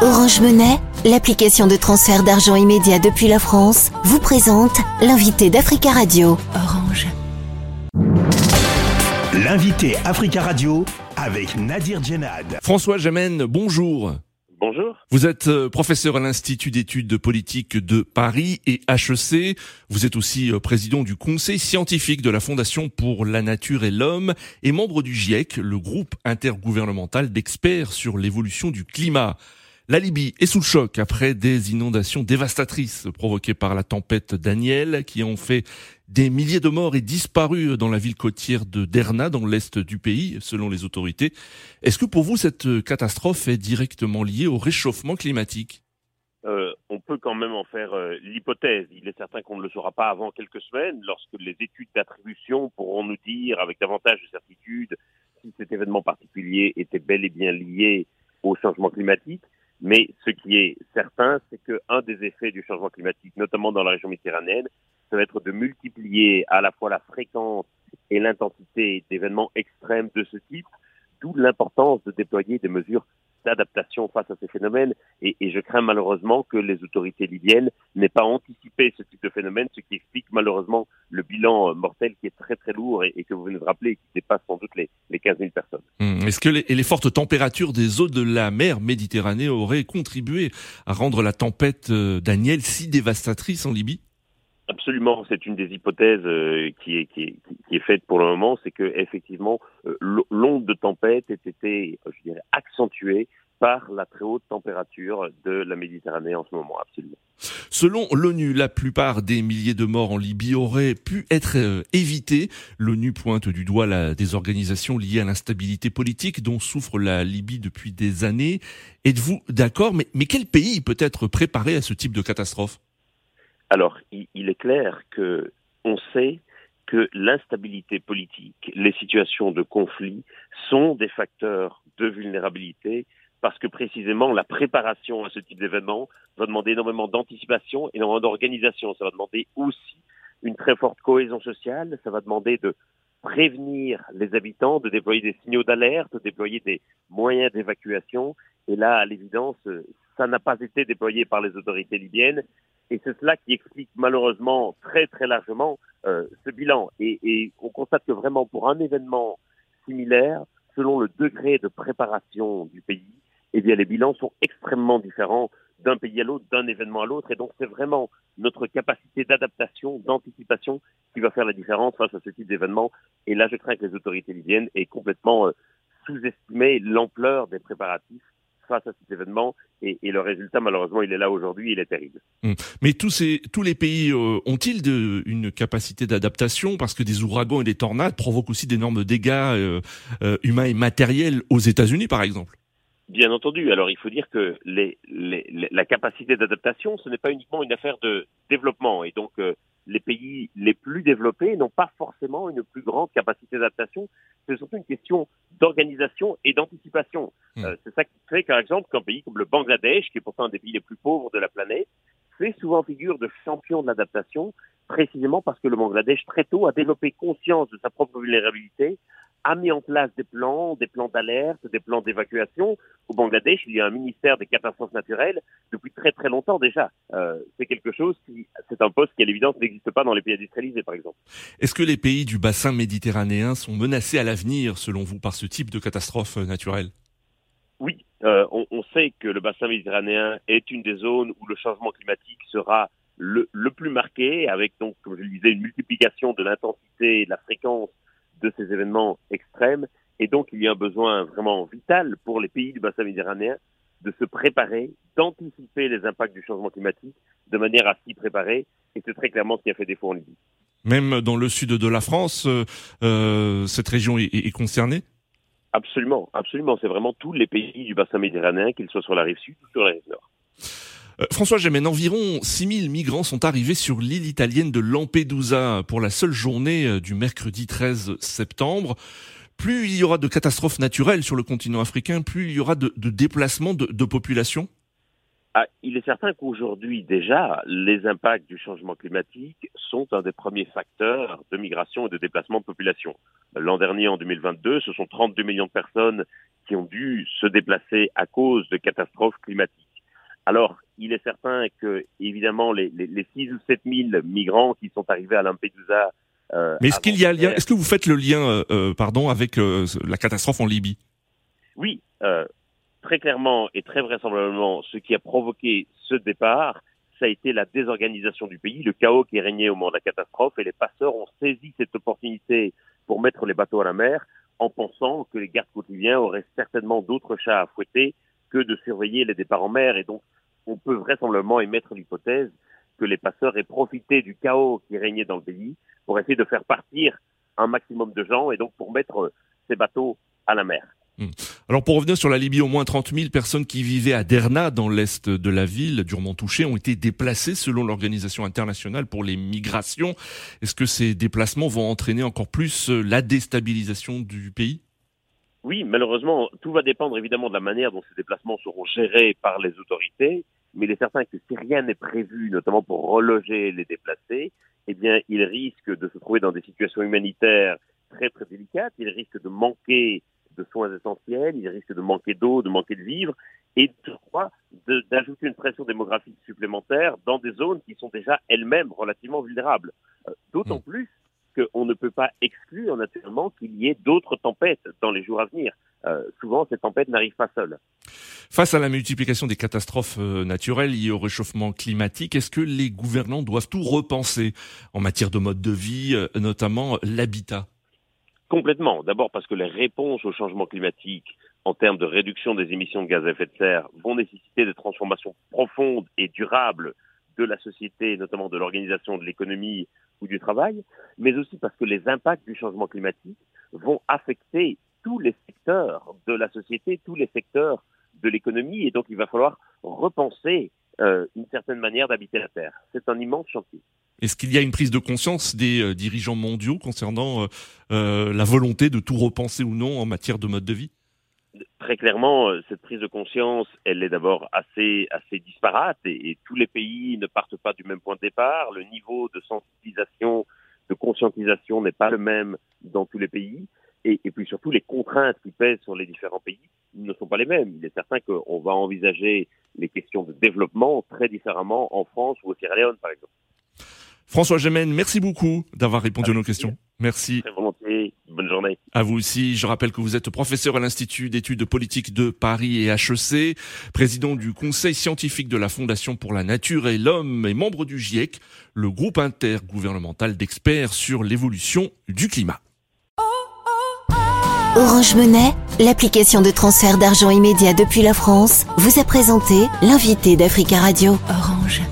Orange Monnaie, l'application de transfert d'argent immédiat depuis la France, vous présente l'invité d'Africa Radio. Orange. L'invité Africa Radio avec Nadir Djenad. François Jamen, bonjour. Bonjour. Vous êtes euh, professeur à l'Institut d'études politiques de Paris et HEC. Vous êtes aussi euh, président du conseil scientifique de la Fondation pour la nature et l'homme et membre du GIEC, le groupe intergouvernemental d'experts sur l'évolution du climat. La Libye est sous le choc après des inondations dévastatrices provoquées par la tempête Daniel qui ont fait des milliers de morts et disparus dans la ville côtière de Derna dans l'est du pays selon les autorités. Est-ce que pour vous cette catastrophe est directement liée au réchauffement climatique? Euh, on peut quand même en faire euh, l'hypothèse. Il est certain qu'on ne le saura pas avant quelques semaines, lorsque les études d'attribution pourront nous dire avec davantage de certitude si cet événement particulier était bel et bien lié au changement climatique. Mais ce qui est certain, c'est qu'un des effets du changement climatique, notamment dans la région méditerranéenne, ça va être de multiplier à la fois la fréquence et l'intensité d'événements extrêmes de ce type, d'où l'importance de déployer des mesures d'adaptation face à ces phénomènes. Et, je crains malheureusement que les autorités libyennes n'aient pas anticipé ce type de phénomène, ce qui explique malheureusement le bilan mortel qui est très très lourd et, que vous venez de rappeler et qui dépasse sans doute les, les 15 000 personnes. Hum, Est-ce que les, les, fortes températures des eaux de la mer Méditerranée auraient contribué à rendre la tempête euh, Daniel si dévastatrice en Libye? Absolument, c'est une des hypothèses euh, qui, est, qui, est, qui, est, faite pour le moment, c'est que effectivement euh, l'onde de tempête ait été, je dirais, accentuée par la très haute température de la Méditerranée en ce moment, absolument. Selon l'ONU, la plupart des milliers de morts en Libye auraient pu être euh, évités. L'ONU pointe du doigt la désorganisation liée à l'instabilité politique dont souffre la Libye depuis des années. Êtes-vous d'accord? Mais, mais quel pays peut être préparé à ce type de catastrophe? Alors, il, est clair que on sait que l'instabilité politique, les situations de conflit sont des facteurs de vulnérabilité parce que précisément la préparation à ce type d'événement va demander énormément d'anticipation, énormément d'organisation. Ça va demander aussi une très forte cohésion sociale. Ça va demander de prévenir les habitants, de déployer des signaux d'alerte, de déployer des moyens d'évacuation. Et là, à l'évidence, ça n'a pas été déployé par les autorités libyennes. Et c'est cela qui explique malheureusement très très largement euh, ce bilan. Et, on constate que vraiment pour un événement similaire, selon le degré de préparation du pays, eh bien les bilans sont extrêmement différents d'un pays à l'autre, d'un événement à l'autre. Et donc c'est vraiment notre capacité d'adaptation, d'anticipation qui va faire la différence face à ce type d'événement. Et là, je crains que les autorités libyennes aient complètement euh, sous-estimé l'ampleur des préparatifs face à cet événement et, et, le résultat malheureusement il est là aujourd'hui, il est terrible. Hum. Mais tous ces tous les pays euh, ont-ils de, une capacité d'adaptation? Parce que des ouragans et des tornades provoquent aussi d'énormes dégâts euh, euh, humains et matériels aux États-Unis par exemple. Bien entendu. Alors, il faut dire que les, les, les, la capacité d'adaptation, ce n'est pas uniquement une affaire de développement. Et donc, euh, les pays les plus développés n'ont pas forcément une plus grande capacité d'adaptation. C'est surtout une question d'organisation et d'anticipation. Mmh. Euh, c'est ça qui fait, par exemple, qu'un pays comme le Bangladesh, qui est pourtant un des pays les plus pauvres de la planète, fait souvent figure de champion de l'adaptation, précisément parce que le Bangladesh, très tôt, a développé conscience de sa propre vulnérabilité, a mis en place des plans, des plans d'alerte, des plans d'évacuation. Au Bangladesh, il y a un ministère des catastrophes naturelles depuis très très longtemps déjà. Euh, c'est quelque chose qui, c'est un poste qui à l'évidence n'existe pas dans les pays industrialisés par exemple. Est-ce que les pays du bassin méditerranéen sont menacés à l'avenir selon vous par ce type de catastrophe naturelle? Oui, euh, on, on, sait que le bassin méditerranéen est une des zones où le changement climatique sera le, le plus marqué, avec donc, comme je le disais, une multiplication de l'intensité et de la fréquence de ces événements extrêmes. Et donc, il y a un besoin vraiment vital pour les pays du bassin méditerranéen de se préparer, d'anticiper les impacts du changement climatique de manière à s'y préparer. Et c'est très clairement ce qui a fait défaut en Libye. Même dans le sud de la France, euh, euh cette région est, est concernée? Absolument, absolument. C'est vraiment tous les pays du bassin méditerranéen, qu'ils soient sur la rive sud ou sur la rive nord. Euh, François Gémen, environ 6000 migrants sont arrivés sur l'île italienne de Lampedusa pour la seule journée euh, du mercredi 13 septembre. Plus il y aura de catastrophes naturelles sur le continent africain, plus il y aura de, de déplacements de, de population ah, il est certain qu'aujourd'hui déjà, les impacts du changement climatique sont un des premiers facteurs de migration et de déplacement de population. L'an dernier, en 2022, ce sont 32 millions de personnes qui ont dû se déplacer à cause de catastrophes climatiques. Alors, il est certain que, évidemment, les, les, les 6 ou 7 000 migrants qui sont arrivés à Lampedusa. Euh, Mais est-ce qu'il y a lien Est-ce que vous faites le lien, euh, euh pardon, avec euh, la catastrophe en Libye? Oui, très clairement et très vraisemblablement, ce qui a provoqué ce départ, ça a été la désorganisation du pays, le chaos qui régnait au moment de la catastrophe, et les passeurs ont saisi cette opportunité pour mettre les bateaux à la mer en pensant que les gardes côtiers auraient certainement d'autres chats à fouetter que de surveiller les départs en mer. Et donc, on peut vraisemblablement émettre l'hypothèse que les passeurs aient profité du chaos qui régnait dans le pays pour essayer de faire partir un maximum de gens et donc pour mettre ces bateaux à la mer. Hmm. Alors pour revenir sur la Libye, au moins 30 000 personnes qui vivaient à Derna, dans l'est de la ville, durement touchées, ont été déplacées selon l'Organisation internationale pour les migrations. Est-ce que ces déplacements vont entraîner encore plus euh, la déstabilisation du pays? Oui, malheureusement, tout va dépendre évidemment de la manière dont ces déplacements seront gérés par les autorités, mais il est certain que si rien n'est prévu, notamment pour reloger les déplacés, eh bien, ils risquent de se trouver dans des situations humanitaires très très délicates, ils risquent de manquer de soins essentiels, il risque de manquer d'eau, de manquer de vivres, et je crois d'ajouter une pression démographique supplémentaire dans des zones qui sont déjà elles-mêmes relativement vulnérables. Euh, d'autant hmm. plus qu'on ne peut pas exclure naturellement qu'il y ait d'autres tempêtes dans les jours à venir. Euh, souvent, ces tempêtes n'arrivent pas seules. Face à la multiplication des catastrophes euh, naturelles liées au réchauffement climatique, est-ce que les gouvernants doivent tout repenser en matière de mode de vie, notamment l'habitat? Complètement. D'abord parce que les réponses au changement climatique en termes de réduction des émissions de gaz à effet de serre vont nécessiter des transformations profondes et durables de la société, notamment de l'organisation de l'économie ou du travail, mais aussi parce que les impacts du changement climatique vont affecter tous les secteurs de la société, tous les secteurs de l'économie, et donc il va falloir repenser euh, une certaine manière d'habiter la Terre. C'est un immense chantier. Est-ce qu'il y a une prise de conscience des euh, dirigeants mondiaux concernant euh, la volonté de tout repenser ou non en matière de mode de vie? Très clairement, cette prise de conscience, elle est d'abord assez, assez disparate et, tous les pays ne partent pas du même point de départ. Le niveau de sensibilisation, de conscientisation n'est pas le même dans tous les pays. Et, et, puis surtout, les contraintes qui pèsent sur les différents pays ne sont pas les mêmes. Il est certain qu'on va envisager les questions de développement très différemment en France ou au Sierra Leone, par exemple. François Gemène, merci beaucoup d'avoir répondu à nos questions. Merci. Très volontiers. Bonne journée. À vous aussi. Je rappelle que vous êtes professeur à l'Institut d'études politique de Paris et HEC, président du Conseil scientifique de la Fondation pour la nature et l'homme et membre du GIEC, le groupe intergouvernemental d'experts sur l'évolution du climat. Orange Monnaie, l'application de transfert d'argent immédiat depuis la France, vous a présenté l'invité d'Africa Radio. Orange.